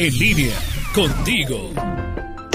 En línea, contigo.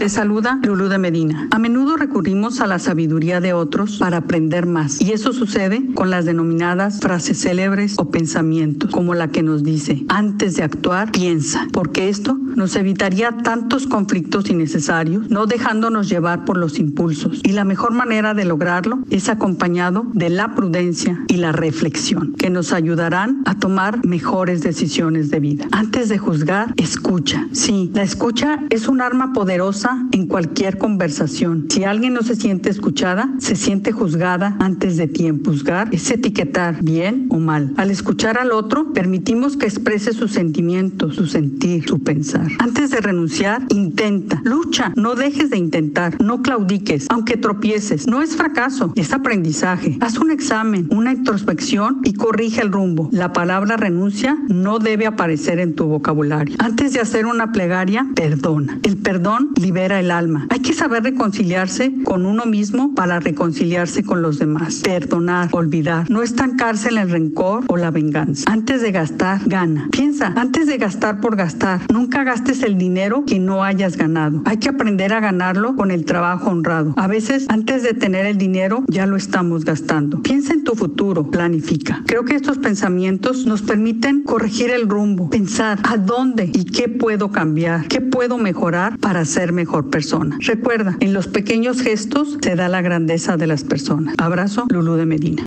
Te saluda Lulú de Medina. A menudo recurrimos a la sabiduría de otros para aprender más. Y eso sucede con las denominadas frases célebres o pensamientos, como la que nos dice, antes de actuar, piensa, porque esto nos evitaría tantos conflictos innecesarios, no dejándonos llevar por los impulsos. Y la mejor manera de lograrlo es acompañado de la prudencia y la reflexión, que nos ayudarán a tomar mejores decisiones de vida. Antes de juzgar, escucha. Sí, la escucha es un arma poderosa en cualquier conversación. Si alguien no se siente escuchada, se siente juzgada antes de tiempo. Juzgar es etiquetar bien o mal. Al escuchar al otro, permitimos que exprese sus sentimientos, su sentir, su pensar. Antes de renunciar, intenta, lucha, no dejes de intentar, no claudiques, aunque tropieces. No es fracaso, es aprendizaje. Haz un examen, una introspección y corrige el rumbo. La palabra renuncia no debe aparecer en tu vocabulario. Antes de hacer una plegaria, perdona. El perdón libera el alma. Hay que saber reconciliarse con uno mismo para reconciliarse con los demás. Perdonar, olvidar, no estancarse en el rencor o la venganza. Antes de gastar, gana. Piensa, antes de gastar por gastar, nunca gastes el dinero que no hayas ganado. Hay que aprender a ganarlo con el trabajo honrado. A veces, antes de tener el dinero, ya lo estamos gastando. Piensa en tu futuro, planifica. Creo que estos pensamientos nos permiten corregir el rumbo, pensar a dónde y qué puedo cambiar, qué puedo mejorar para ser mejor persona. Recuerda, en los pequeños gestos se da la grandeza de las personas. Abrazo, Lulú de Medina.